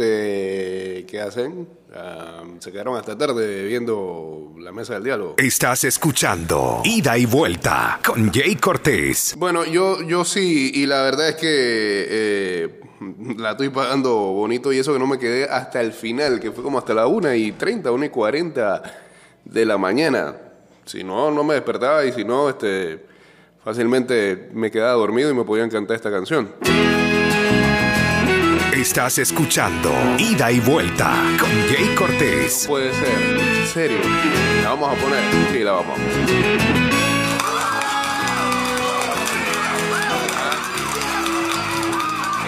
este, ¿qué hacen? Ah, se quedaron hasta tarde viendo la mesa del diálogo. Estás escuchando Ida y Vuelta con Jay Cortés. Bueno, yo, yo sí, y la verdad es que eh, la estoy pagando bonito y eso que no me quedé hasta el final, que fue como hasta la 1 y 30, 1 y 40 de la mañana. Si no, no me despertaba y si no, este, fácilmente me quedaba dormido y me podían cantar esta canción. Estás escuchando Ida y Vuelta con Jay Cortés. Puede ser, en serio. La vamos a poner. Sí, la vamos.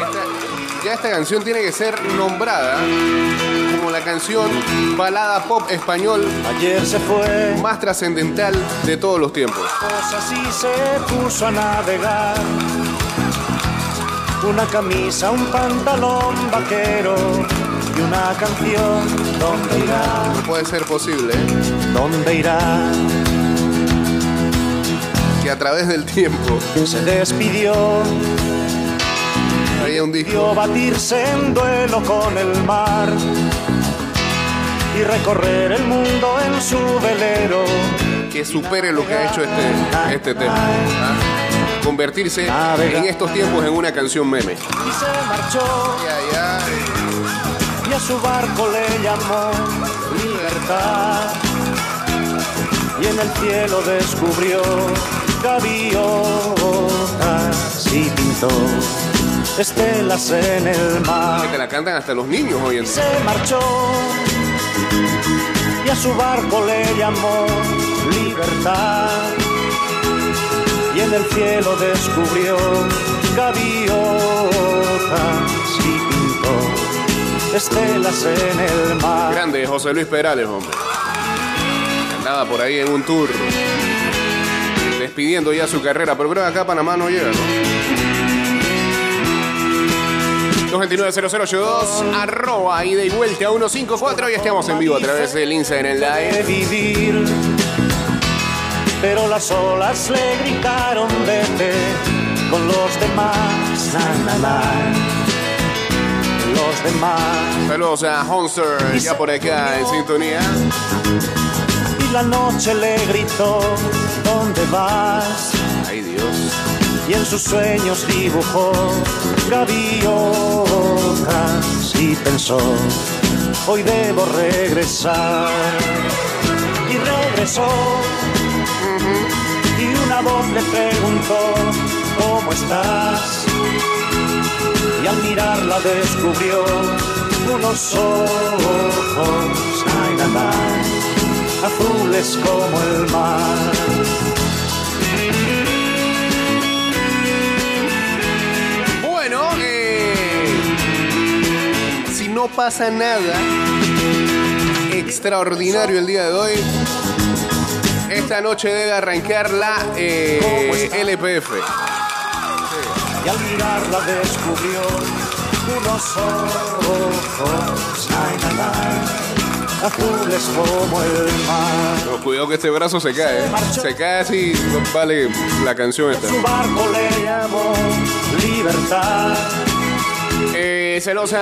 Esta- ya esta canción tiene que ser nombrada como la canción balada pop español Ayer se fue, más trascendental de todos los tiempos. cosas y se puso a navegar. Una camisa, un pantalón vaquero y una canción. ¿Dónde irá? No puede ser posible ¿eh? ¿Dónde irá? que a través del tiempo Se despidió, haya un disco batirse en duelo con el mar y recorrer el mundo en su velero. que supere lo que ha hecho este, este tema. ¿ah? Convertirse en estos tiempos en una canción meme. Y se marchó y a su barco le llamó libertad. Y en el cielo descubrió gaviotas y pintó estelas en el mar. Te la cantan hasta los niños hoy en día. Se marchó y a su barco le llamó libertad. En el cielo descubrió gaviotas y pintó estelas en el mar. Grande José Luis Perales, hombre. Andaba por ahí en un tour. Despidiendo ya su carrera, pero creo que acá a Panamá no llega, ¿no? 229-0082, arroba ida y vuelta a 154 y estamos en vivo a través del Instagram Live. Pero las olas le gritaron vete con los demás. Na, na, na. Los demás. Saludos a Honster, ya por acá en sintonía. Y la noche le gritó, ¿dónde vas? Ay Dios. Y en sus sueños dibujó gaviotas y pensó, hoy debo regresar. Y regresó. Le preguntó, ¿cómo estás? Y al mirarla descubrió unos ojos, ay, ay, azules como el mar. Bueno, eh, si no pasa nada extraordinario el día de hoy, esta noche debe arrancar la eh, LPF. y al mirarla descubrió unos ojos, azules como el mar. No, cuidado que este brazo se cae. ¿eh? Se cae así, vale la canción esta. Su barco le llamó libertad. Eh, celosa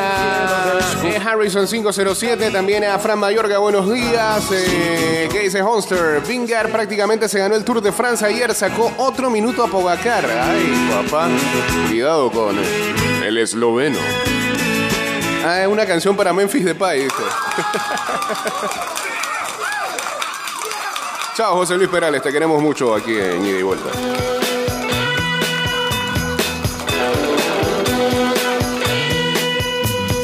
eh, Harrison 507, también a Fran Mayorga, buenos días. Eh, ¿Qué dice Honster? Vingar prácticamente se ganó el Tour de Francia ayer, sacó otro minuto a Pogacar. Ay, papá, cuidado con el, esloveno. Ah, es una canción para Memphis Depay, dice. Chao, José Luis Perales, te queremos mucho aquí en Ida y Vuelta.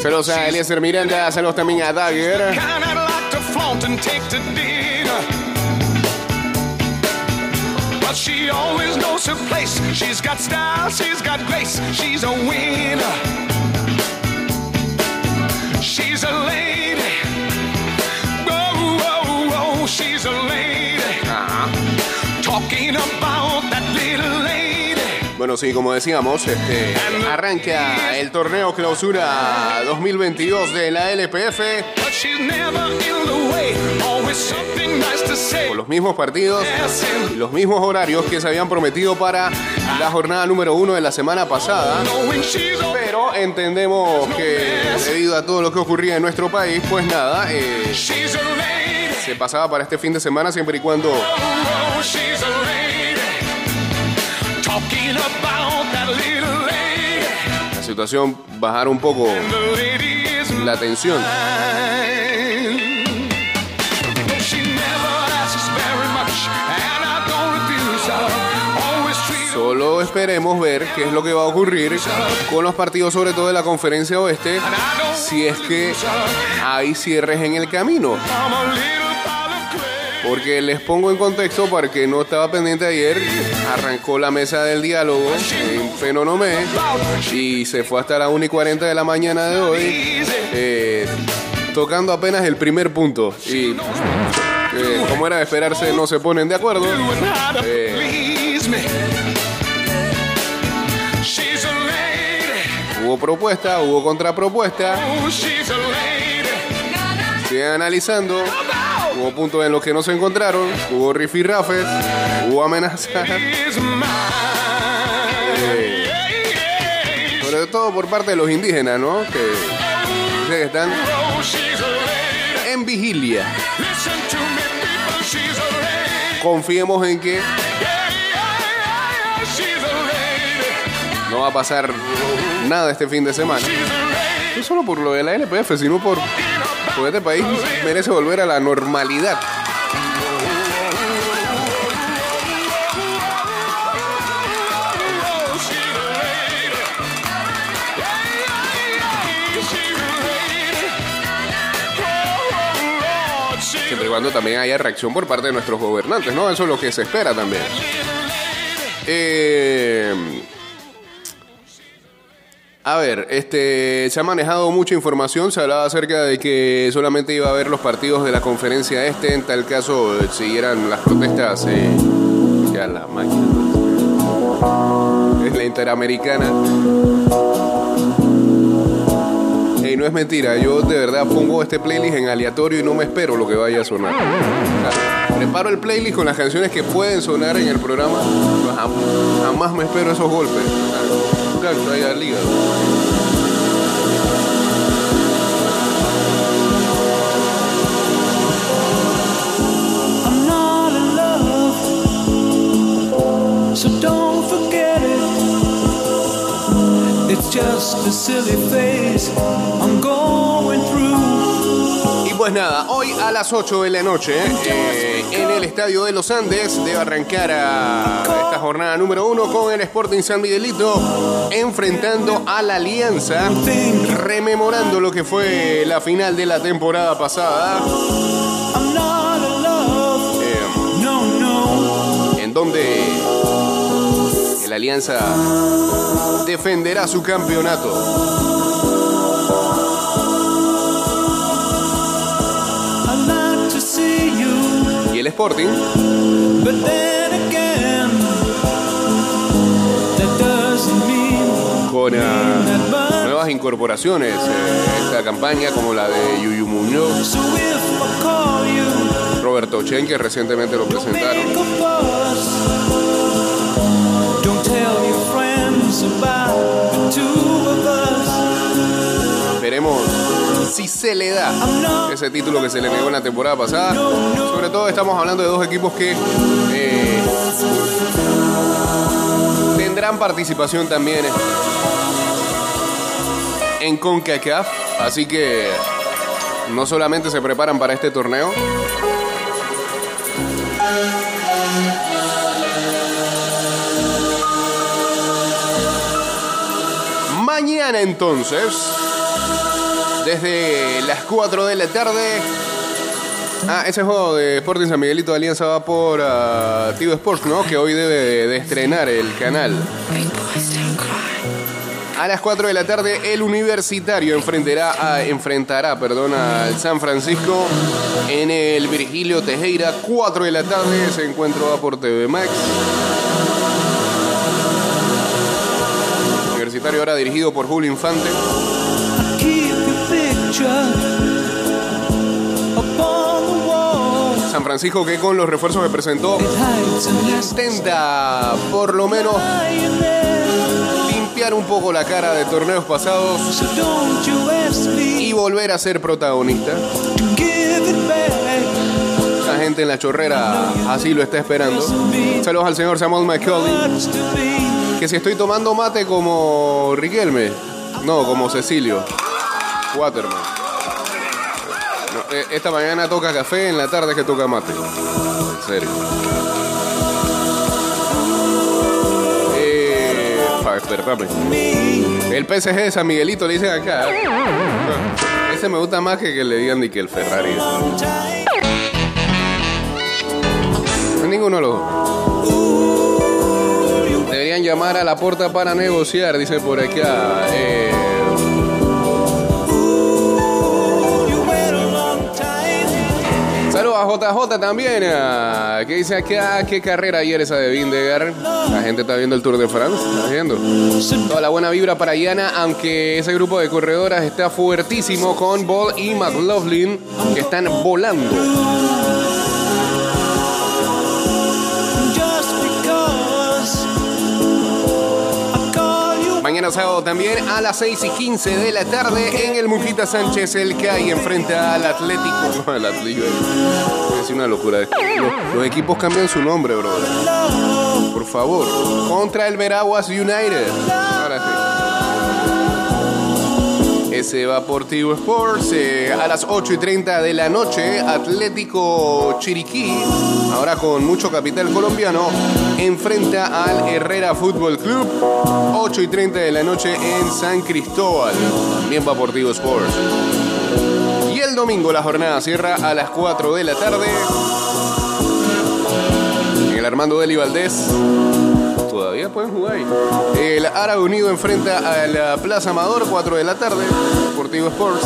Saludos a Eliezer Miranda, saludos también a Dagger. kind I'd like to flaunt and take to dinner. But she always knows her place. She's got style, she's got grace, she's a winner. She's a lady. Whoa, whoa, whoa, she's a lady. Uh-huh. Talking about that little lady. Bueno, sí, como decíamos, este, arranca el torneo clausura 2022 de la LPF. Con los mismos partidos los mismos horarios que se habían prometido para la jornada número uno de la semana pasada. Pero entendemos que debido a todo lo que ocurría en nuestro país, pues nada, eh, se pasaba para este fin de semana siempre y cuando la situación bajara un poco la tensión. Solo esperemos ver qué es lo que va a ocurrir con los partidos, sobre todo de la conferencia oeste, si es que hay cierres en el camino. Porque les pongo en contexto para que no estaba pendiente ayer, arrancó la mesa del diálogo en Fenonomé y se fue hasta la 1 y 40 de la mañana de hoy, eh, tocando apenas el primer punto. Y eh, como era de esperarse, no se ponen de acuerdo. Eh. Hubo propuesta, hubo contrapropuesta, siguen analizando. Hubo puntos en los que no se encontraron, hubo rifirrafes, hubo amenazas. Eh. Sobre todo por parte de los indígenas, ¿no? Que, que están en vigilia. Confiemos en que no va a pasar nada este fin de semana. No solo por lo de la LPF, sino por porque este país merece volver a la normalidad. Siempre y cuando también haya reacción por parte de nuestros gobernantes, ¿no? Eso es lo que se espera también. Eh, a ver, este, se ha manejado mucha información, se hablaba acerca de que solamente iba a haber los partidos de la conferencia este, en tal caso eh, siguieran las protestas, eh, ya la máquina, es la interamericana. Y no es mentira, yo de verdad pongo este playlist en aleatorio y no me espero lo que vaya a sonar. Preparo el playlist con las canciones que pueden sonar en el programa, jamás me espero esos golpes. extrato aí, liga. So don't forget it. It's just a silly face. I'm going. Pues nada, hoy a las 8 de la noche, eh, en el Estadio de los Andes, debe arrancar a esta jornada número 1 con el Sporting San Miguelito enfrentando a la Alianza, rememorando lo que fue la final de la temporada pasada. Eh, en donde el Alianza defenderá su campeonato. You, Y el Sporting con ah, nuevas incorporaciones eh, esta campaña como la de Yuyu Muñoz, Roberto Chen que recientemente lo presentaron. Veremos si se le da ese título que se le negó en la temporada pasada. Sobre todo estamos hablando de dos equipos que eh, tendrán participación también en CONCACAF. Así que no solamente se preparan para este torneo, Mañana entonces, desde las 4 de la tarde. Ah, ese juego de Sporting San Miguelito de Alianza va por ah, Tigo Sports, ¿no? Que hoy debe de, estrenar el canal. A las 4 de la tarde, el Universitario enfrentará, enfrentará perdón, al San Francisco en el Virgilio Tejera. 4 de la tarde, ese encuentro va por TV Max. Universitario ahora dirigido por Julio Infante. Picture Francisco que con los refuerzos que presentó intenta por lo menos limpiar un poco la cara de torneos pasados y volver a ser protagonista. La gente en la chorrera así lo está esperando. Saludos al señor Samuel McCauley. Que si estoy tomando mate como Riquelme. No, como Cecilio. Waterman. No, eh, esta mañana toca café, en la tarde que toca mate. En serio. Eh. El PSG de San Miguelito le dicen acá. Ese me gusta más que que le digan ni que el Ferrari. Ninguno de los dos. Deberían llamar a la puerta para negociar, dice por acá. Eh, a JJ también. ah, que dice acá qué carrera ayer esa de Vindegar. La gente está viendo el Tour de France. Está viendo. Toda la buena vibra para Yana, aunque ese grupo de corredoras está fuertísimo con Ball y McLaughlin que están volando. Mañana sábado también a las 6 y 15 de la tarde en el Mujita Sánchez, el que hay enfrenta al Atlético. No, al Atlético. Es una locura. Los, los equipos cambian su nombre, brother. Por favor. Contra el Veraguas United. Ahora sí. Ese Deportivo Sports eh, a las 8 y 30 de la noche. Atlético Chiriquí, ahora con mucho capital colombiano, enfrenta al Herrera Fútbol Club. 8 y 30 de la noche en San Cristóbal. También Deportivo Sports. Y el domingo la jornada cierra a las 4 de la tarde. En el Armando Deli Valdés. Todavía pueden jugar. El Árabe Unido enfrenta a la Plaza Amador, 4 de la tarde. Deportivo Sports.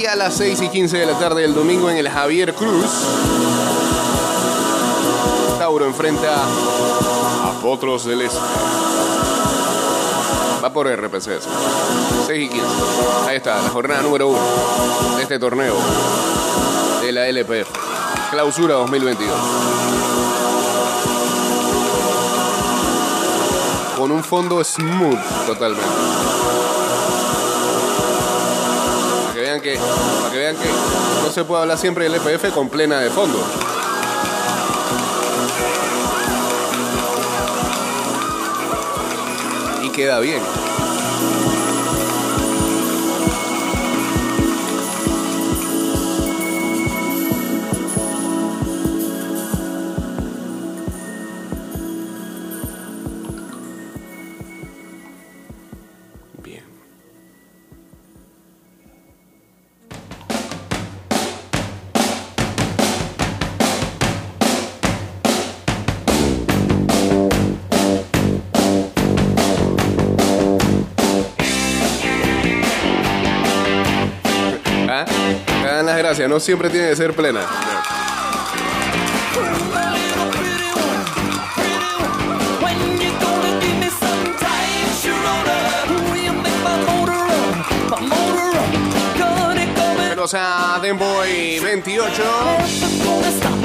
Y a las 6 y 15 de la tarde del domingo en el Javier Cruz. Tauro enfrenta a Potros del Este. Va por RPC. eso. 6 y 15. Ahí está, la jornada número 1 de este torneo de la LPF. Clausura 2022. Con un fondo smooth totalmente. Para que vean que, que vean que no se puede hablar siempre del LPF con plena de fondo. Y queda. Bien. Run? My motor run. Gonna come and Pero, o sea, Denboy 28.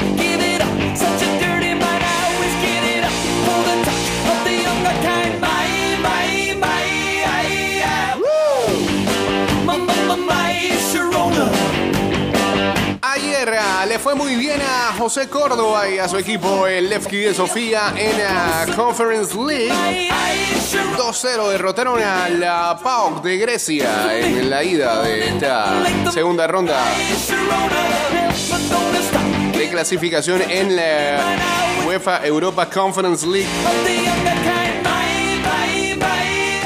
Le fue muy bien a José Córdoba y a su equipo, el Levski de Sofía, en la Conference League. I, I, Sharona. 2-0 derrotaron a la PAOK de Grecia en la ida de esta segunda ronda de clasificación en la UEFA Europa Conference League.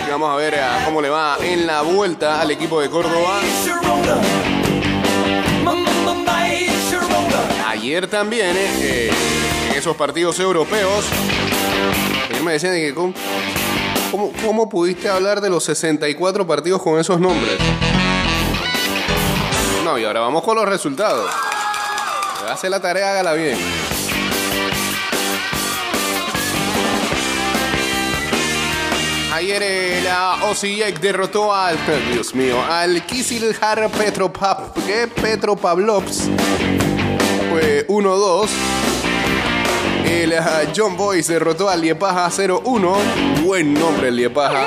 Vamos a ver ah, cómo le va en la vuelta al equipo de Córdoba. Ayer también, eh, eh, en esos partidos europeos, me decían de que cómo, pudiste hablar de los 64 partidos con esos nombres. No, y ahora vamos con los resultados. Hace la tarea, hágala bien. Ayer eh, la Osijek derrotó al, Dios mío, al Kizilhar Petropap, ¿qué? Petropavlovsk eh, 1-2. El ah, John Boyce derrotó al Liepaja 0-1. Buen nombre el Liepaja.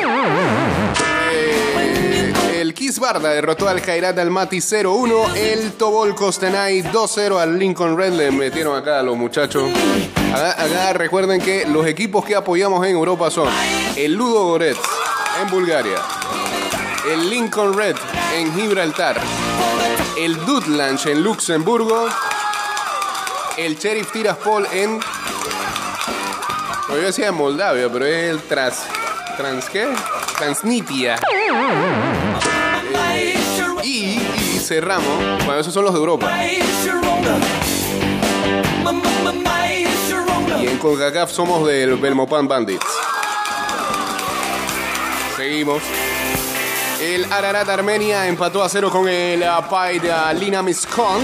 Eh, el Kiss Barda derrotó al Kairat Almaty 0-1. El Tobol Costenay 2-0 al Lincoln Red. Le metieron acá a los muchachos. Acá, acá recuerden que los equipos que apoyamos en Europa son el Ludo Goretz en Bulgaria, el Lincoln Red en Gibraltar, el Dutlanch en Luxemburgo, el Sheriff Tiraspol en. no, yo decía Moldavia, pero es el Trans. ¿Trans qué? Transnistria. Eh, y, y cerramos. Bueno, esos son los de Europa. Y en CONCACAF somos del Belmopan Bandits. Seguimos. El Ararat Armenia empató a cero con el Apaid Lina Miskon.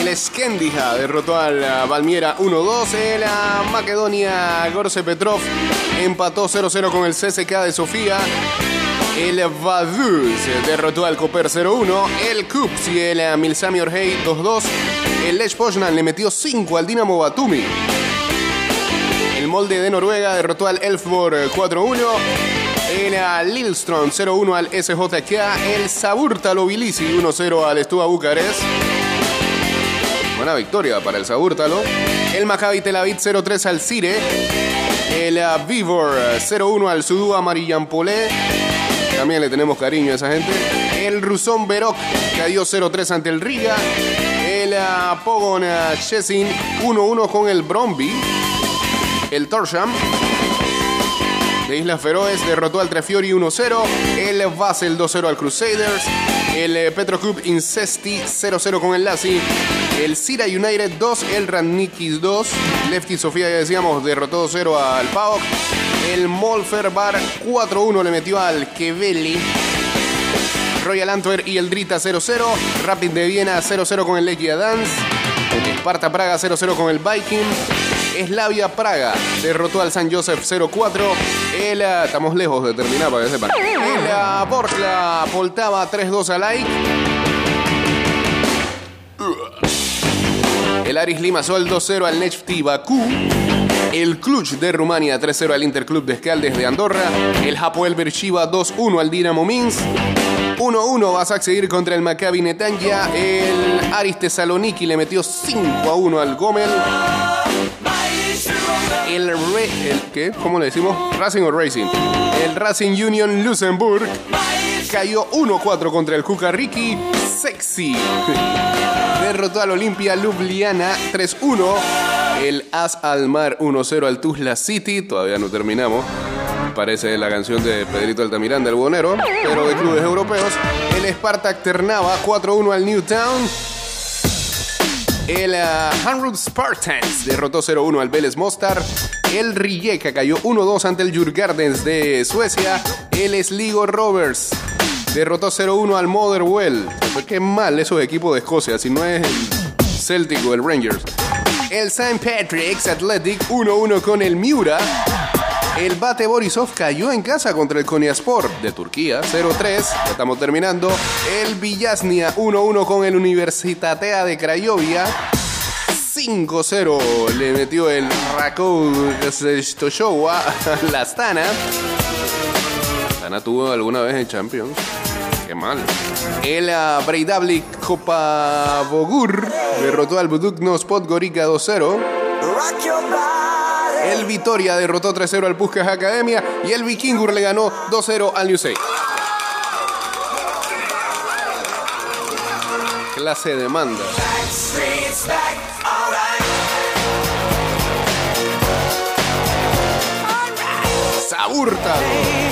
El Skendija derrotó al Valmiera 1-2. El Macedonia Gorce Petrov empató 0-0 con el CSK de Sofía. El Vaduz derrotó al Koper 0-1. El Kups y el ah, Milsami Orhei 2-2. El Lech Poznan le metió 5 al Dinamo Batumi. El molde de Noruega derrotó al Elfborg 4-1. El ah, Lillestrøm 0-1 al SJK. El Saburtalo Bilisi 1-0 al Stuba Bucarest. Buena victoria para el Saburtalo. El Maccabi Tel Aviv 0-3 al Cire. El Vivor 0-1 al Sudú Marillampolé. También le tenemos cariño a esa gente. El Rusón Verok cayó 0-3 ante el Riga. El Pogon Szczecin 1-1 con el Bromby. El Torsham de Islas Feroes derrotó al Trefiori 1-0. El Basel 2-0 al Crusaders. El Petroclub Incesti 0-0 con el Lassi. El Sira United 2, el Rannikis 2. Lefty Sofía, ya decíamos, derrotó 2-0 al PAOK. El Molfer Bar 4-1 le metió al Keveli. Royal Antwerp y el Drita 0-0. Rapid de Viena 0-0 con el Legia Dance. Esparta Praga 0-0 con el Viking. Slavia Praga derrotó al San Joseph 0-4. El, ah, estamos lejos de terminar para que sepan. El ah, Borkla Poltava 3-2 al AIK. El Aris Limassol 2-0 al Nefti Bakú. El Cluj de Rumania 3-0 al Interclub de Escaldes de Andorra. El Hapoel Beersheba 2-1 al Dinamo Minsk. 1-1 vas a seguir contra el Maccabi Netanya. El Aris Thessaloniki le metió 5-1 al Gomel. El, Re- el ¿qué? ¿Cómo le decimos? Racing o Racing. El Racing Union Luxemburg cayó 1-4 contra el Kukariki Sexy. Derrotó al Olimpia Ljubljana 3-1. El As Almar 1-0 al Tuzla City. Todavía no terminamos. Parece la canción de Pedrito Altamiranda, el bonero, pero de clubes europeos. El Spartak Ternava 4-1 al Newtown. El uh, Spartans derrotó 0-1 al Vélez Mostar. El Rijeka cayó 1-2 ante el Djurgardens de Suecia. El Sligo Rovers derrotó 0-1 al Motherwell. Pues qué mal esos equipos de Escocia, si no es el Celtic o el Rangers. El St. Patrick's Athletic 1-1 con el Miura. El Bate Borisov cayó en casa contra el Konyaspor de Turquía, 0-3. Ya estamos terminando. El Villasnia 1-1 con el Universitatea de Craiovia. 5-0 le metió el Rakow a la Astana. Astana tuvo alguna vez en Champions. Mal. El Breidablik Copa Bogur derrotó al Buduknos Podgorica 2-0. El Vitoria derrotó 3-0 al Puskas Academia y el Vikingur le ganó 2-0 al New. Clase de manda. Saburta.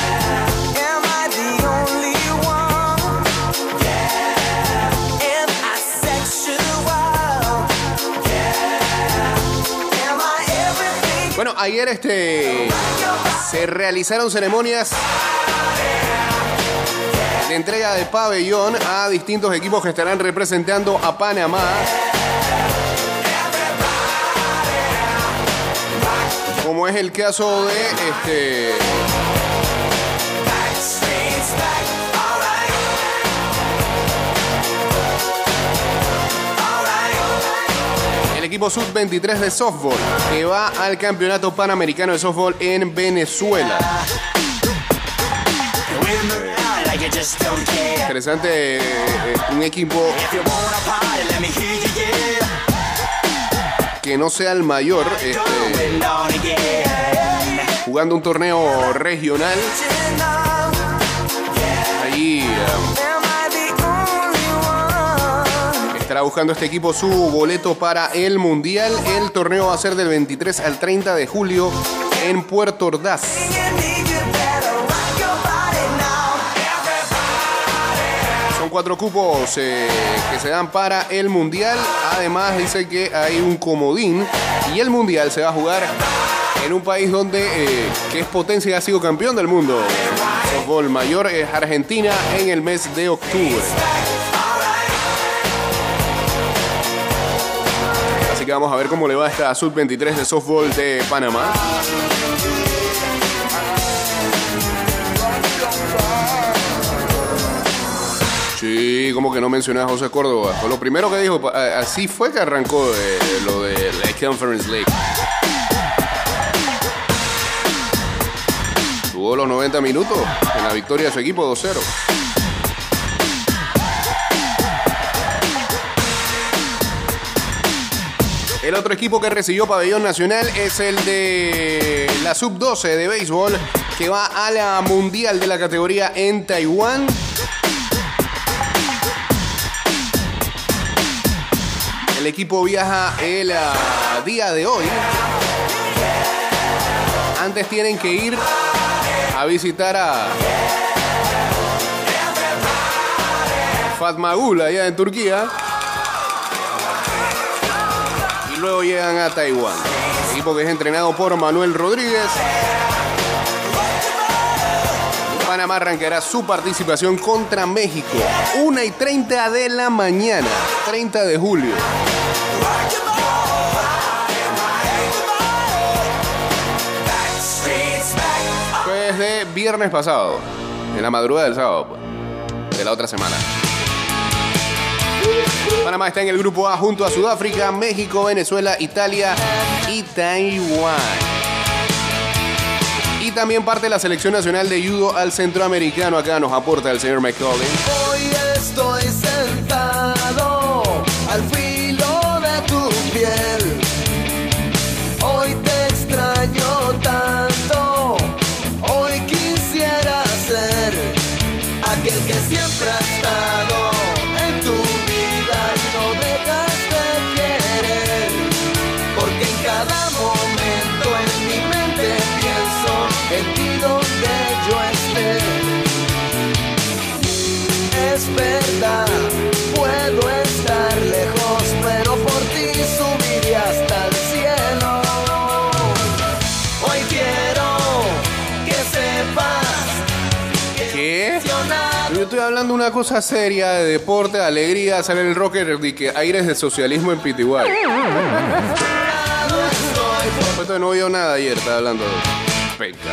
Ayer este se realizaron ceremonias de entrega de pabellón a distintos equipos que estarán representando a Panamá. Como es el caso de este el equipo sub-23 de softball que va al campeonato panamericano de softball en Venezuela. Interesante, eh, un equipo que no sea el mayor, este, jugando un torneo regional. Allí eh, buscando este equipo su boleto para el Mundial. El torneo va a ser del 23 al 30 de julio en Puerto Ordaz. Son cuatro cupos eh, que se dan para el Mundial. Además dice que hay un comodín y el Mundial se va a jugar en un país donde eh, que es potencia y ha sido campeón del mundo. Softball mayor es Argentina en el mes de octubre. Vamos a ver cómo le va esta sub-23 de softball de Panamá. Sí, como que no mencioné a José Córdoba. Fue lo primero que dijo, así fue que arrancó eh, lo de la Conference League. Tuvo los 90 minutos en la victoria de su equipo 2-0. El otro equipo que recibió pabellón nacional es el de la sub-12 de béisbol que va a la mundial de la categoría en Taiwán. El equipo viaja el ah, día de hoy. Antes tienen que ir a visitar a Fatmagul allá en Turquía. Luego llegan a Taiwán. Equipo que es entrenado por Manuel Rodríguez. Panamá arrancará su participación contra México. 1 y 30 de la mañana, 30 de julio. Desde viernes pasado, en la madrugada del sábado, pues, de la otra semana. Panamá está en el grupo A junto a Sudáfrica, México, Venezuela, Italia y Taiwán. Y también parte la selección nacional de judo al centroamericano. Acá nos aporta el señor McCollin. Hoy estoy sentado cosa seria, de deporte, de alegría, sale el rocker y que aires de socialismo en Pitiguay. Esto no oyó nada ayer, estaba hablando de peca.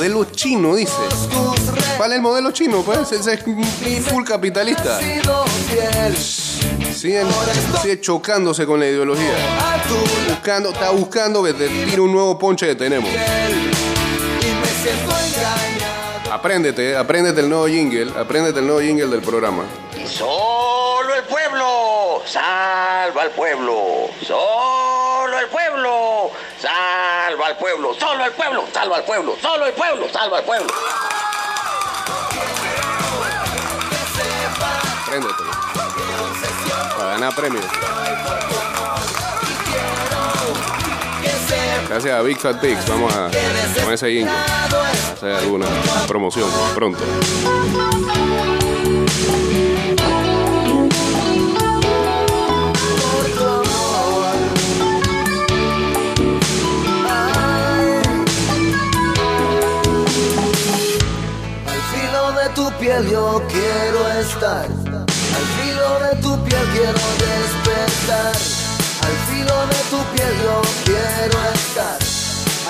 Modelo chino, dice. ¿Cuál es el modelo chino? Pues ese es full capitalista. Siguen, sigue chocándose con la ideología. Buscando, está buscando que te tire un nuevo ponche que tenemos. siento engañado. Apréndete, apréndete el nuevo jingle, apréndete el nuevo jingle del programa. Y solo el pueblo salva al pueblo. Solo Salva al pueblo, solo el pueblo, salva al pueblo, solo el pueblo, salva al pueblo. Préndete. Para ganar premios. Gracias a Big Fat Pigs, vamos a con ese jingle. Hacer alguna promoción pronto. Yo quiero estar. Al filo de tu piel quiero despertar. Al filo de tu piel yo quiero estar.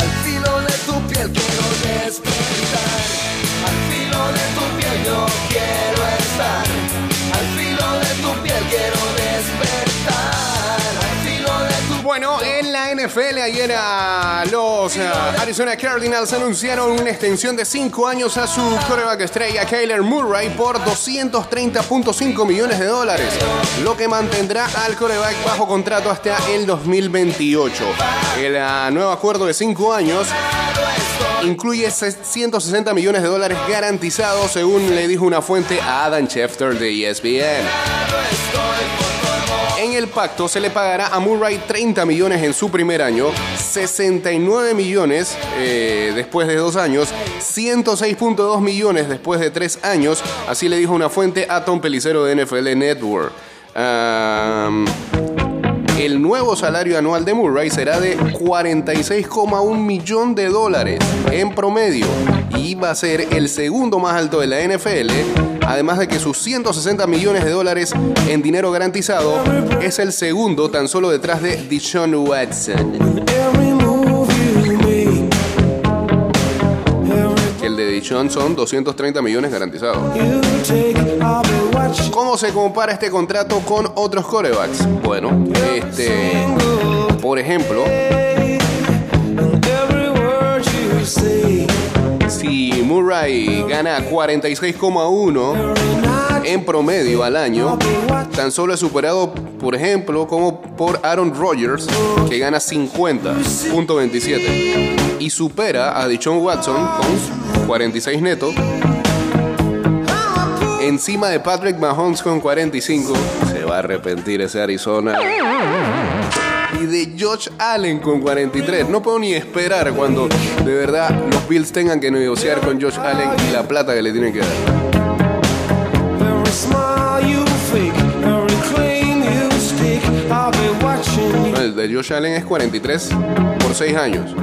Al filo de tu piel quiero despertar. Al filo de tu piel yo quiero NFL ayer los eh, Arizona Cardinals anunciaron una extensión de 5 años a su quarterback estrella Kyler Murray por 230.5 millones de dólares, lo que mantendrá al quarterback bajo contrato hasta el 2028. El ah, nuevo acuerdo de 5 años incluye 160 millones de dólares garantizados, según le dijo una fuente a Adam Schefter de ESPN. En el pacto se le pagará a Murray 30 millones en su primer año, 69 millones eh, después de dos años, 106.2 millones después de tres años, así le dijo una fuente a Tom Pelicero de NFL Network. El nuevo salario anual de Murray será de 46,1 millón de dólares en promedio y va a ser el segundo más alto de la NFL, además de que sus 160 millones de dólares en dinero garantizado es el segundo tan solo detrás de Deshaun Watson. El de Deshaun son 230 millones garantizados. ¿Cómo se compara este contrato con otros corebacks? Bueno, este, por ejemplo, si Murray gana 46,1 en promedio al año, tan solo es superado, por ejemplo, como por Aaron Rodgers, que gana 50.27 y supera a Deshaun Watson con 46 netos encima de Patrick Mahomes con 45. Se va a arrepentir ese Arizona. Y de Josh Allen con 43. No puedo ni esperar cuando de verdad los Bills tengan que negociar con Josh Allen y la plata que le tienen que dar. El de Josh Allen es 43 por 6 años.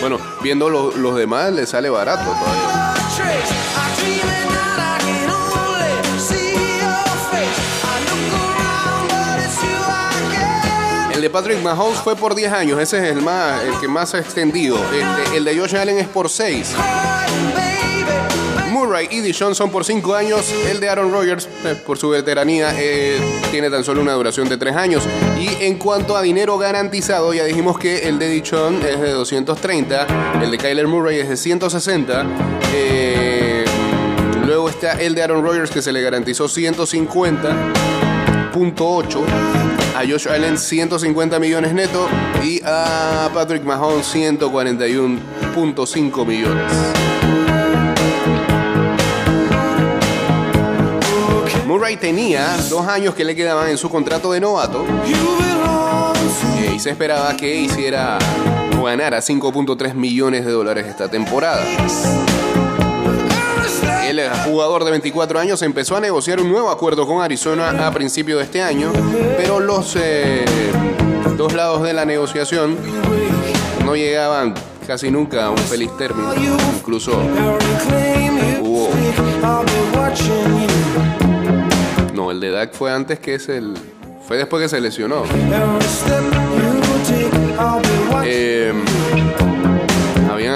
Bueno, viendo lo- los demás le sale barato todavía. De Patrick Mahomes fue por 10 años, ese es el más, el que más ha extendido. Este, el de Josh Allen es por 6. Murray y Deshaun son por 5 años. El de Aaron Rodgers, eh, por su veteranía, eh, tiene tan solo una duración de 3 años. Y en cuanto a dinero garantizado, ya dijimos que el de Deshaun es de 230, el de Kyler Murray es de 160. eh, luego está el de Aaron Rodgers que se le garantizó 150.8. A Josh Allen 150 millones neto y a Patrick Mahomes 141.5 millones. Murray tenía dos años que le quedaban en su contrato de novato eh, y se esperaba que hiciera ganara 5.3 millones de dólares esta temporada. El jugador de 24 años empezó a negociar un nuevo acuerdo con Arizona a principio de este año, pero los eh, dos lados de la negociación no llegaban casi nunca a un feliz término. Incluso hubo... No, el de Dak fue antes que es el... Fue después que se lesionó. Eh,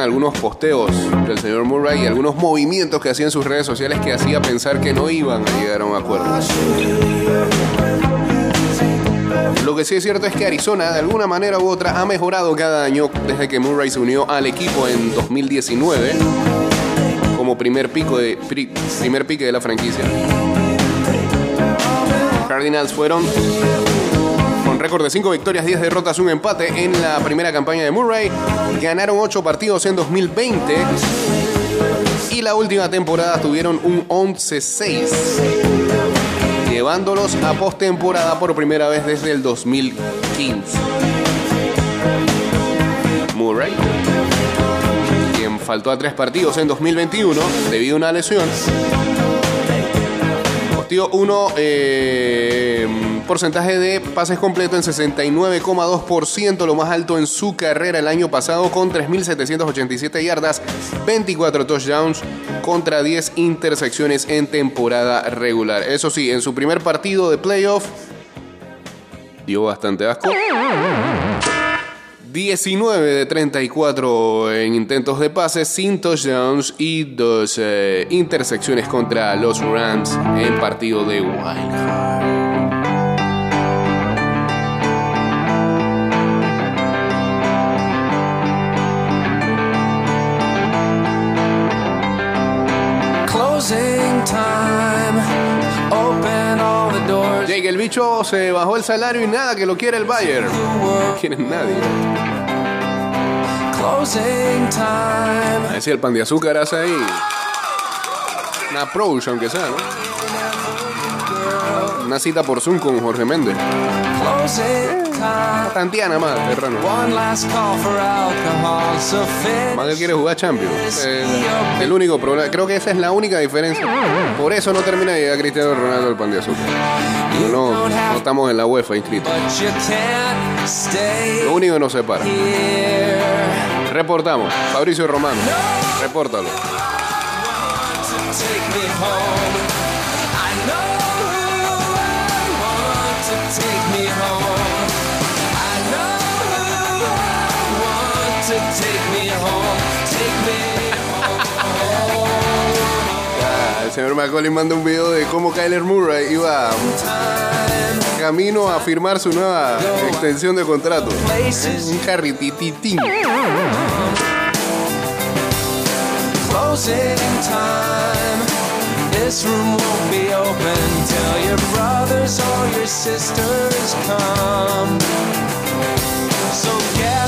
algunos posteos del señor Murray y algunos movimientos que hacía en sus redes sociales que hacía pensar que no iban a llegar a un acuerdo. Lo que sí es cierto es que Arizona, de alguna manera u otra, ha mejorado cada año desde que Murray se unió al equipo en 2019 como primer pico de pri- primer pique de la franquicia. Cardinals fueron récord de 5 victorias, 10 derrotas, un empate en la primera campaña de Murray. Ganaron 8 partidos en 2020 y la última temporada tuvieron un 11-6, llevándolos a postemporada por primera vez desde el 2015. Murray, quien faltó a tres partidos en 2021 debido a una lesión. Posteó uno eh, porcentaje de pases completos en 69,2%, lo más alto en su carrera el año pasado con 3.787 yardas, 24 touchdowns contra 10 intersecciones en temporada regular. Eso sí, en su primer partido de playoff dio bastante asco. 19 de 34 en intentos de pase, sin touchdowns y dos eh, intersecciones contra los Rams en partido de Wild Card. Bicho se bajó el salario y nada que lo quiere el Bayern. No quieren nadie. Closing time. A ver si el pan de azúcar hace ahí. Una approach, aunque sea, ¿no? Una cita por Zoom con Jorge Méndez. Tantiana más, que finish. quiere jugar Champions. Eh, el único problema. Creo que esa es la única diferencia. Por eso no termina de llegar Cristiano Ronaldo al pan de azúcar. No, no estamos en la UEFA inscritos. Lo único que nos separa. Reportamos. Fabricio Romano. Repórtalo. Señor Macaulay manda un video de cómo Kyler Murray iba camino a firmar su nueva extensión de contrato. Un carritititín. This room won't be open till your brothers or your sisters come. So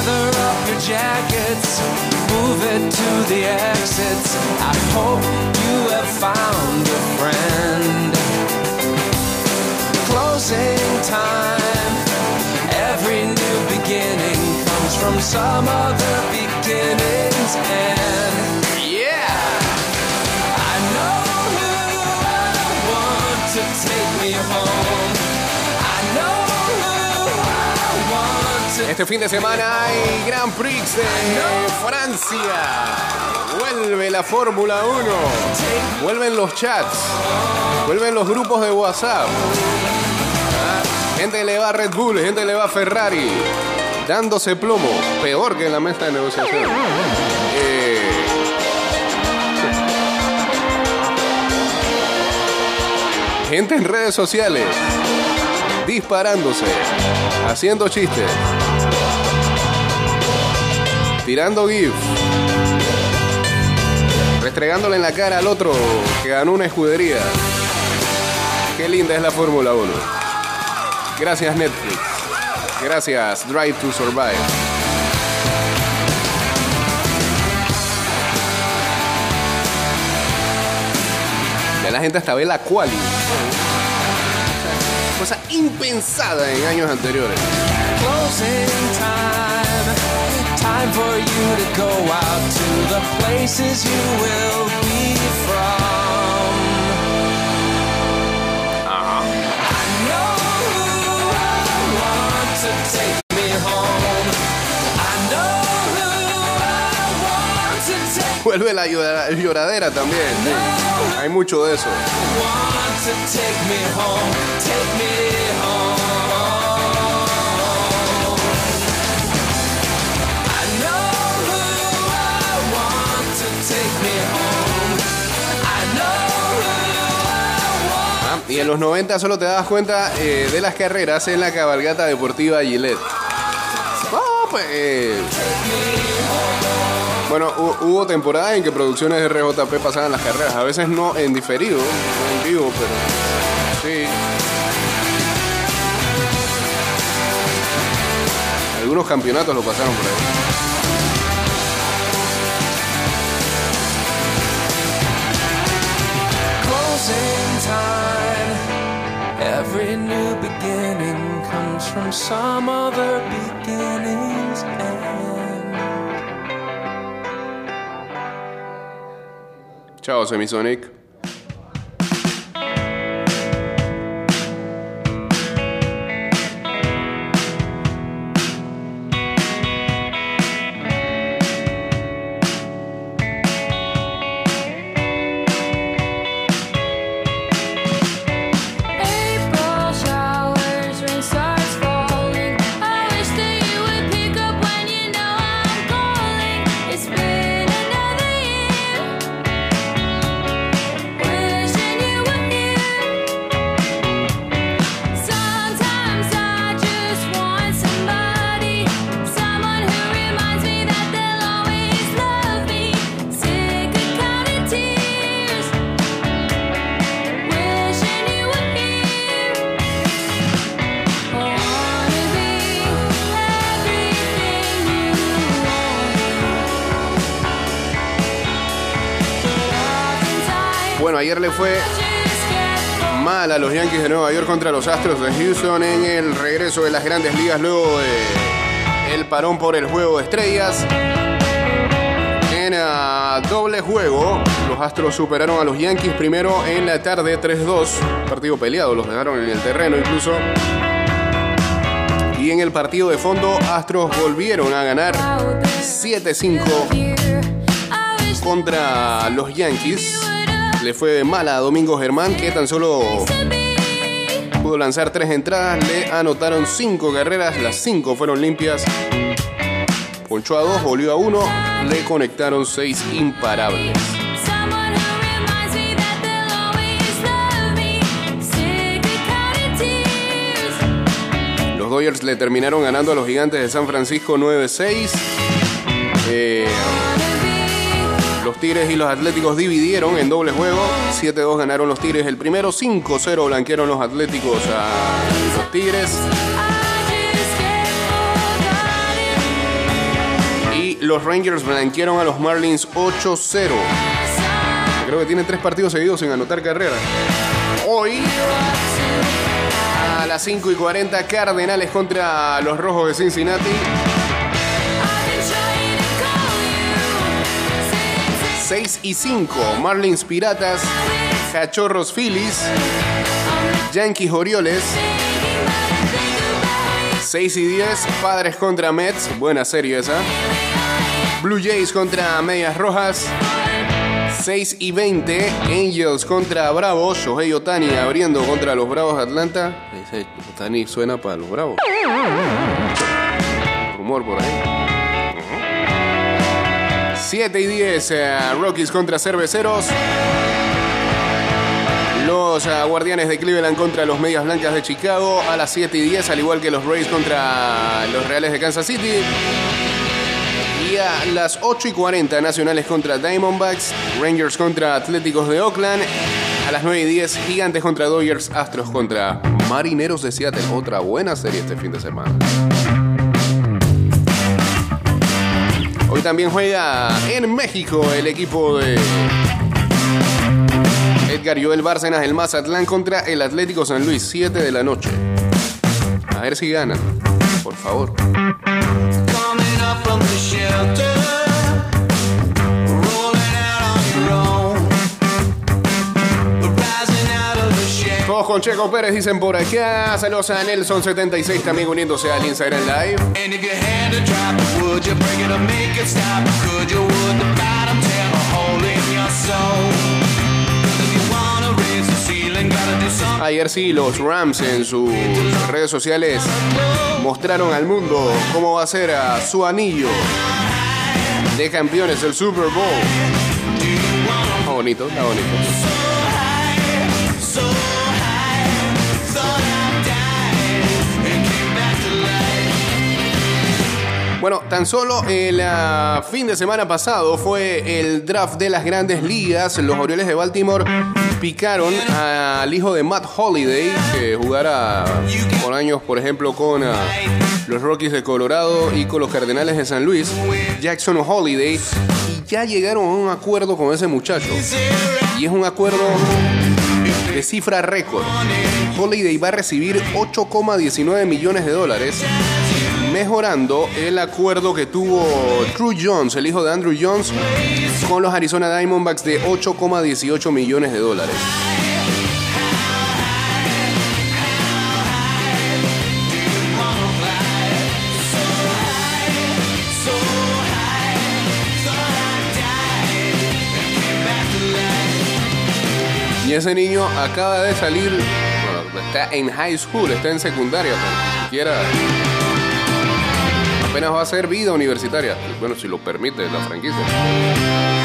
gather up your jackets, move it to the exits. I hope you have found a friend. Closing time. Every new beginning comes from some other beginning's end. Yeah! I know who I want to take me home. Este fin de semana hay Grand Prix de Francia. Vuelve la Fórmula 1. Vuelven los chats. Vuelven los grupos de WhatsApp. Ah, Gente le va a Red Bull, gente le va a Ferrari. Dándose plomo. Peor que en la mesa de negociación. Eh, Gente en redes sociales. Disparándose. Haciendo chistes. Tirando gifs. Restregándole en la cara al otro que ganó una escudería. Qué linda es la Fórmula 1. Gracias Netflix. Gracias Drive to Survive. Ya la gente hasta ve la quali. Cosa impensada en años anteriores. Time. For you to go out to the places you will be from. I know who I want to take me home. I know who I want to take Vuelve la llora- lloradera también. sí. Hay mucho de eso. want to take me home. Take me y en los 90 solo te dabas cuenta eh, de las carreras en la cabalgata deportiva Gillette. Oh, pues, eh, bueno, hu- hubo temporadas en que producciones de RJP pasaban las carreras. A veces no en diferido, no en vivo, pero sí. Algunos campeonatos lo pasaron por ahí. Time. Every new beginning comes from some other beginning's end. Ciao, soy fue mal a los Yankees de Nueva York contra los Astros de Houston en el regreso de las grandes ligas luego de el parón por el juego de estrellas. En ah, doble juego, los Astros superaron a los Yankees primero en la tarde 3-2. Partido peleado, los dejaron en el terreno incluso. Y en el partido de fondo, Astros volvieron a ganar 7-5 contra los Yankees. Le fue mal a Domingo Germán, que tan solo pudo lanzar tres entradas. Le anotaron cinco carreras, las cinco fueron limpias. Ponchó a dos, volvió a uno, le conectaron seis imparables. Los Dodgers le terminaron ganando a los gigantes de San Francisco 9-6. Eh, los Tigres y los Atléticos dividieron en doble juego. 7-2 ganaron los Tigres el primero. 5-0 blanquearon los Atléticos a los Tigres. Y los Rangers blanquearon a los Marlins 8-0. Creo que tienen tres partidos seguidos sin anotar carrera. Hoy, a las 5 y 40, Cardenales contra los Rojos de Cincinnati. 6 y 5, Marlins Piratas, Cachorros Phillies, Yankees Orioles. 6 y 10, Padres contra Mets, buena serie esa. Blue Jays contra Medias Rojas. 6 y 20, Angels contra Bravos. Shohei Otani abriendo contra los Bravos de Atlanta. Otani suena para los Bravos. Rumor por ahí. 7 y 10, eh, Rockies contra Cerveceros. Los eh, Guardianes de Cleveland contra los Medias Blancas de Chicago a las 7 y 10, al igual que los Rays contra los Reales de Kansas City. Y a las 8 y 40, Nacionales contra Diamondbacks, Rangers contra Atléticos de Oakland. A las 9 y 10, Gigantes contra Dodgers, Astros contra Marineros de Seattle. Otra buena serie este fin de semana. Hoy también juega en México el equipo de Edgar Joel Bárcenas, el Mazatlán contra el Atlético San Luis, 7 de la noche. A ver si ganan, por favor. Con Checo Pérez dicen por acá. Saludos a Nelson76 también uniéndose al Instagram Live. Ayer sí, los Rams en sus redes sociales mostraron al mundo cómo va a ser a su anillo de campeones del Super Bowl. Está bonito, está bonito. Bueno, tan solo el fin de semana pasado fue el draft de las grandes ligas. Los Orioles de Baltimore picaron al hijo de Matt Holiday, que jugará por años, por ejemplo, con ah, los Rockies de Colorado y con los Cardenales de San Luis, Jackson Holiday. Y ya llegaron a un acuerdo con ese muchacho. Y es un acuerdo de cifra récord. Holiday va a recibir 8,19 millones de dólares mejorando el acuerdo que tuvo Drew Jones, el hijo de Andrew Jones, con los Arizona Diamondbacks de 8,18 millones de dólares. Y ese niño acaba de salir, bueno, está en high school, está en secundaria, pero ni siquiera apenas va a ser vida universitaria. Bueno, si lo permite la franquicia.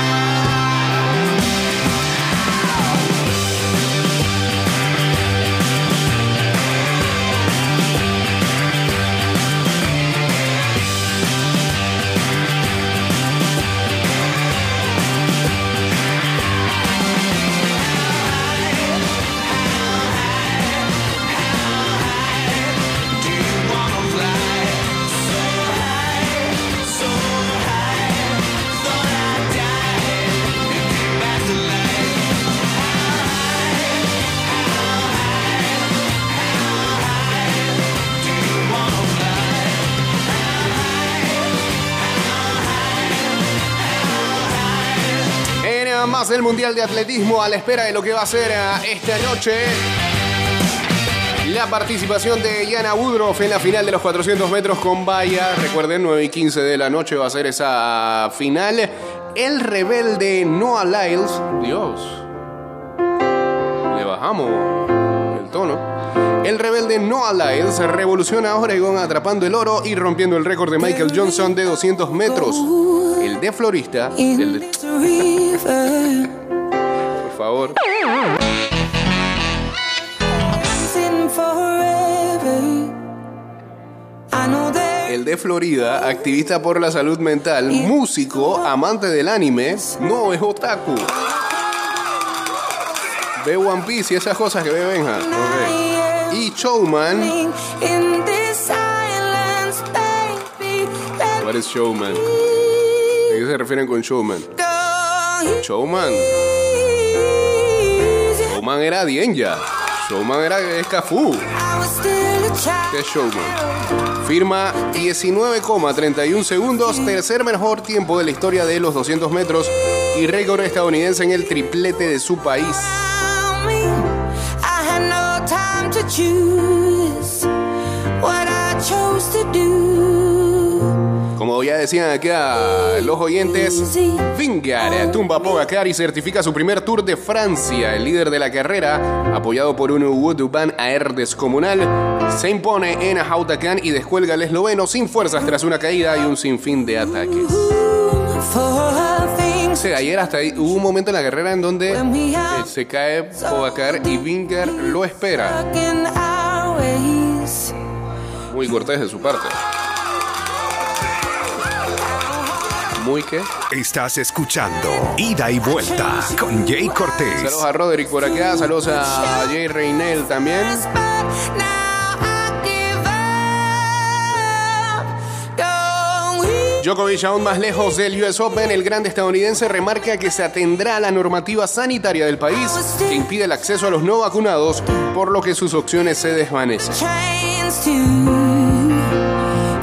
De Atletismo, a la espera de lo que va a ser eh, esta noche. La participación de Yana Woodruff en la final de los 400 metros con valla. Recuerden, 9 y 15 de la noche va a ser esa final. El rebelde Noah Lyles. Dios. Le bajamos el tono. El rebelde Noah Lyles revoluciona a Oregon atrapando el oro y rompiendo el récord de Michael Johnson de 200 metros. El de florista. El de- favor. El de Florida, activista por la salud mental, músico, amante del anime, no es otaku. Ve One Piece y esas cosas que ve Benja. Y showman. What is showman? ¿A qué se refieren con showman? Showman. Showman era Dienja. Showman era Escafú. ¿Qué es showman? Firma 19,31 segundos, tercer mejor tiempo de la historia de los 200 metros y récord estadounidense en el triplete de su país. Como ya decían acá los oyentes, Vingar tumba a Pogacar y certifica su primer Tour de Francia. El líder de la carrera, apoyado por un Wood Van Air descomunal, se impone en Hautacan y descuelga al esloveno sin fuerzas tras una caída y un sinfín de ataques. O ayer hasta ahí hubo un momento en la carrera en donde eh, se cae Pogacar y Vingar lo espera. Muy cortés de su parte. Muy que. Estás escuchando Ida y Vuelta con Jay Cortés. Saludos a Roderick por acá, saludos a Jay Reinel también. Djokovic aún más lejos del US Open, el grande estadounidense remarca que se atendrá a la normativa sanitaria del país que impide el acceso a los no vacunados, por lo que sus opciones se desvanecen.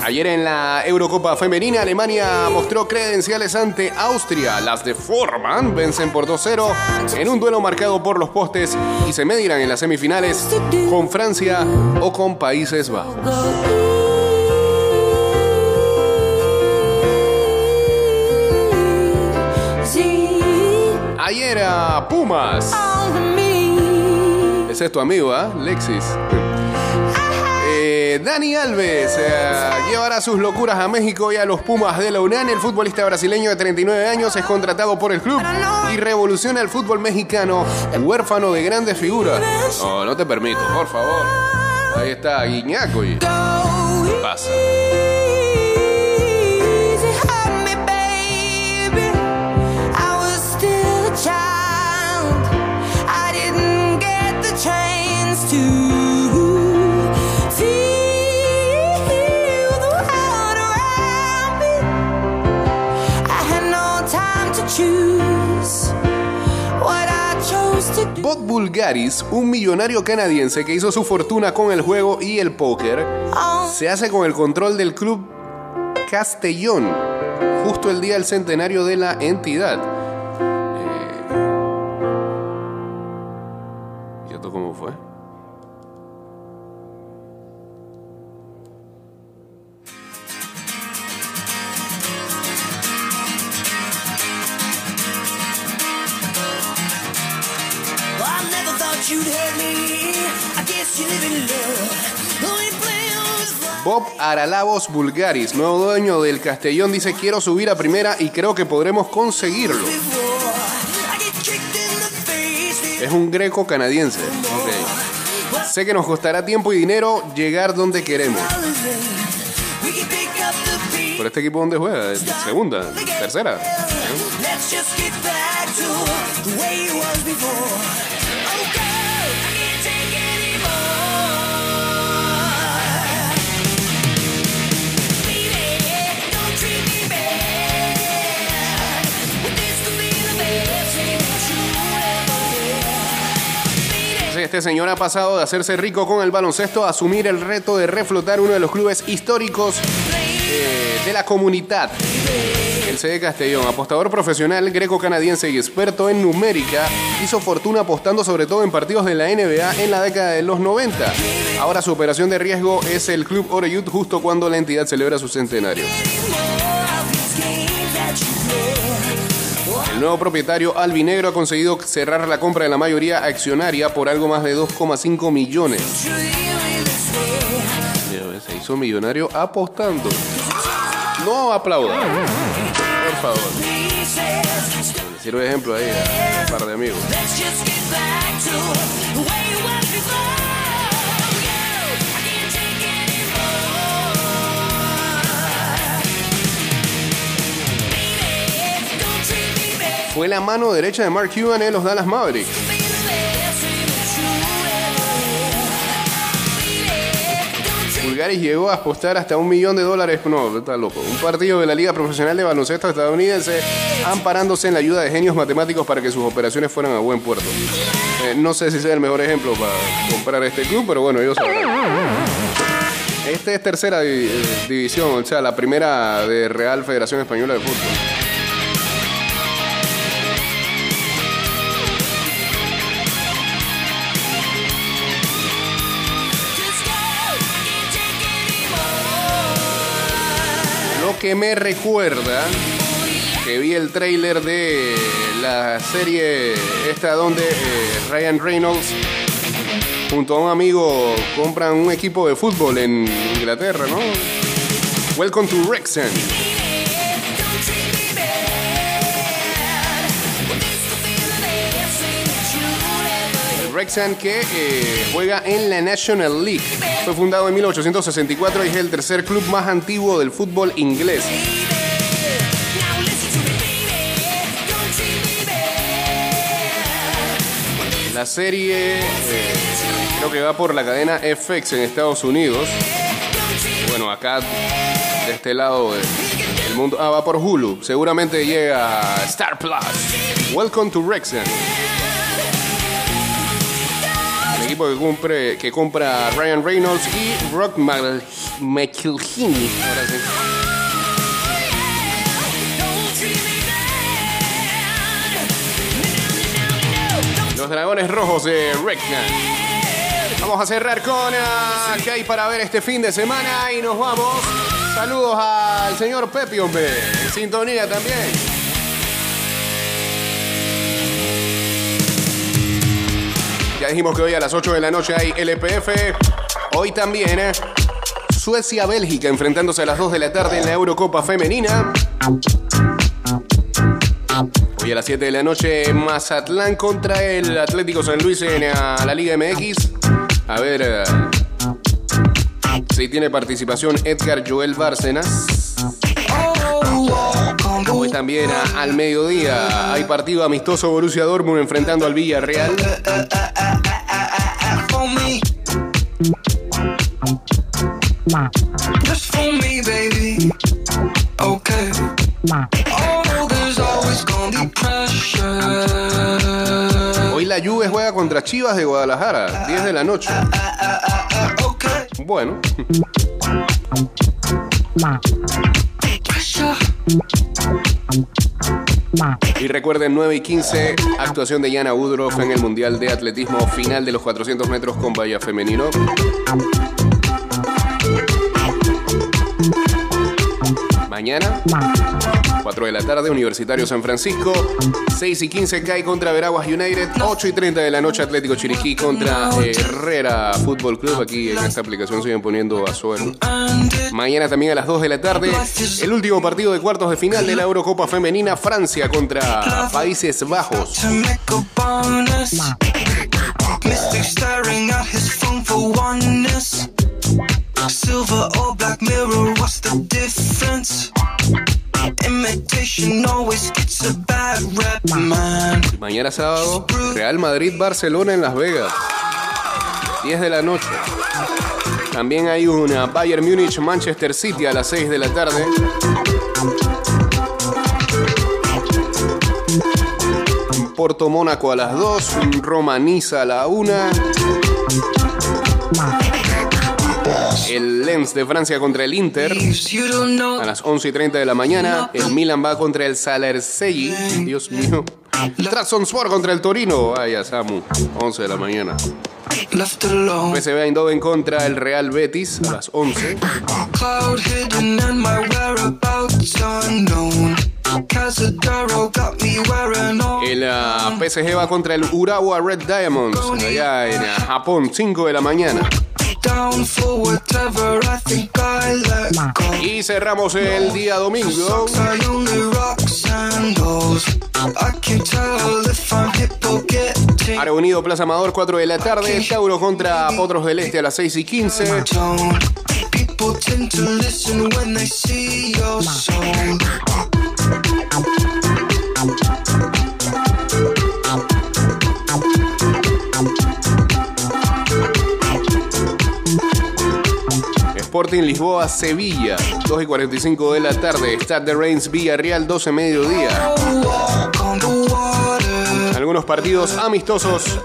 Ayer en la Eurocopa Femenina, Alemania mostró credenciales ante Austria. Las de Forman vencen por 2-0 en un duelo marcado por los postes y se medirán en las semifinales con Francia o con Países Bajos. Ayer a Pumas. Ese es tu amigo, ¿ah? Lexis. Eh, Dani Alves eh, llevará sus locuras a México y a los Pumas de la UNAM. El futbolista brasileño de 39 años es contratado por el club y revoluciona el fútbol mexicano, huérfano de grandes figuras. No, no te permito, por favor. Ahí está Guiñaco y... ¿Qué pasa? Bob Bulgaris, un millonario canadiense que hizo su fortuna con el juego y el póker, oh. se hace con el control del club Castellón, justo el día del centenario de la entidad. Eh... ¿Y esto cómo fue? Bob Aralavos Bulgaris, nuevo dueño del Castellón, dice quiero subir a primera y creo que podremos conseguirlo. Es un greco canadiense. Sé que nos costará tiempo y dinero llegar donde queremos. ¿Por este equipo dónde juega? ¿Segunda? ¿Tercera? Este señor ha pasado de hacerse rico con el baloncesto a asumir el reto de reflotar uno de los clubes históricos eh, de la comunidad. El CD Castellón, apostador profesional greco-canadiense y experto en numérica, hizo fortuna apostando sobre todo en partidos de la NBA en la década de los 90. Ahora su operación de riesgo es el Club Oreyud justo cuando la entidad celebra su centenario. Nuevo propietario albinegro ha conseguido cerrar la compra de la mayoría accionaria por algo más de 2,5 millones. Se hizo millonario apostando. No aplauda. Por favor. Sirve ejemplo ahí a un par de amigos. Fue la mano derecha de Mark Cuban en los Dallas Mavericks. Bulgaris llegó a apostar hasta un millón de dólares. No, está loco. Un partido de la Liga Profesional de Baloncesto estadounidense, amparándose en la ayuda de genios matemáticos para que sus operaciones fueran a buen puerto. Eh, no sé si sea el mejor ejemplo para comprar este club, pero bueno, ellos sabrán. Este es tercera eh, división, o sea, la primera de Real Federación Española de Fútbol. Que me recuerda que vi el tráiler de la serie esta donde eh, Ryan Reynolds junto a un amigo compran un equipo de fútbol en Inglaterra, ¿no? Welcome to Wrexham. Wrexham que eh, juega en la National League. Fue fundado en 1864 y es el tercer club más antiguo del fútbol inglés. La serie eh, creo que va por la cadena FX en Estados Unidos. Bueno, acá de este lado de- del mundo. Ah, va por Hulu. Seguramente llega Star Plus. Welcome to Wrexham. Equipo que, compre, que compra Ryan Reynolds y Rock McElhinney. Ahora sí. Los Dragones Rojos de Wrexham. Vamos a cerrar con ah, qué hay para ver este fin de semana y nos vamos. Saludos al señor Pepi, hombre. Sintonía también. Ya dijimos que hoy a las 8 de la noche hay LPF. Hoy también eh, Suecia-Bélgica enfrentándose a las 2 de la tarde en la Eurocopa Femenina. Hoy a las 7 de la noche Mazatlán contra el Atlético San Luis en ah, la Liga MX. A ver eh, si tiene participación Edgar Joel Bárcenas. Hoy también ah, al mediodía hay partido amistoso Borussia Dortmund enfrentando al Villarreal. Hoy la Juve juega contra Chivas de Guadalajara, 10 de la noche. Bueno, y recuerden 9 y 15, actuación de Yana Udroff en el Mundial de Atletismo final de los 400 metros con valla femenino. Mañana, 4 de la tarde, Universitario San Francisco. 6 y 15 cae contra Veraguas United. 8 y 30 de la noche, Atlético Chiriquí contra Herrera Fútbol Club. Aquí en esta aplicación siguen poniendo a suelo. Mañana también a las 2 de la tarde, el último partido de cuartos de final de la Eurocopa Femenina. Francia contra Países Bajos. Silver or black mirror, what's the difference? Mañana sábado, Real Madrid-Barcelona en Las Vegas. 10 de la noche. También hay una Bayern Múnich-Manchester City a las 6 de la tarde. Porto Mónaco a las 2, Roma Niza a la 1. El Lens de Francia contra el Inter a las 11 y 30 de la mañana. El Milan va contra el Salercegui. Dios mío. Trabzonspor contra el Torino. Vaya, Samu. 11 de la mañana. PSV Eindhoven contra el Real Betis a las 11. Cloud hidden and my whereabouts unknown. Casadero got me wearing all El ah, PSG va contra el Urawa Red Diamonds allá en ah, Japón, 5 de la mañana. Down for whatever I think I let go. Y cerramos el día domingo. I only rock sandals. I can tell if I'm hip or getting Aro Unido, Plaza Amador, 4 de la tarde. Tauro contra Potros del Este a las 6 y 15. Sporting Lisboa, Sevilla, 2 y 45 de la tarde. Stade de Reims, Villarreal, 12 mediodía. Algunos partidos amistosos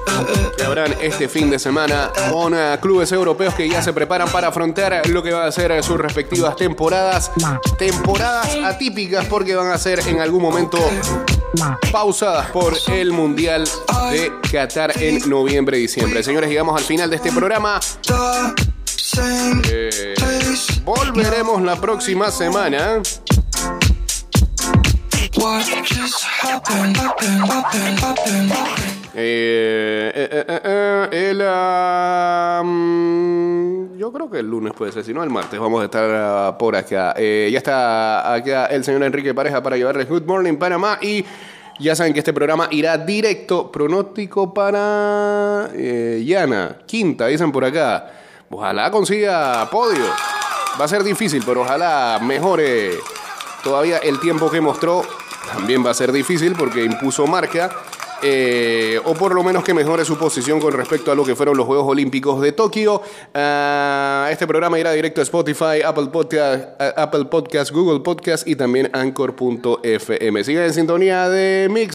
que habrán este fin de semana con eh, clubes europeos que ya se preparan para afrontar lo que van a ser sus respectivas temporadas. Temporadas atípicas porque van a ser en algún momento pausadas por el Mundial de Qatar en noviembre y diciembre. Señores, llegamos al final de este programa. Eh, volveremos la próxima semana. Eh, eh, eh, eh, eh, el, yo creo que el lunes puede ser, si no el martes vamos a estar ah, por acá. Eh, ya está acá el señor Enrique Pareja para llevarles Good Morning Panamá y ya saben que este programa irá directo pronóstico para eh, Yana, quinta, dicen por acá. Ojalá consiga podio. Va a ser difícil, pero ojalá mejore todavía el tiempo que mostró. También va a ser difícil porque impuso marca. eh, o por lo menos que mejore su posición con respecto a lo que fueron los Juegos Olímpicos de Tokio. Ah, este programa irá directo a Spotify, Apple Podcast, Google Podcast y también Anchor.fm. Sigan en sintonía de Mix.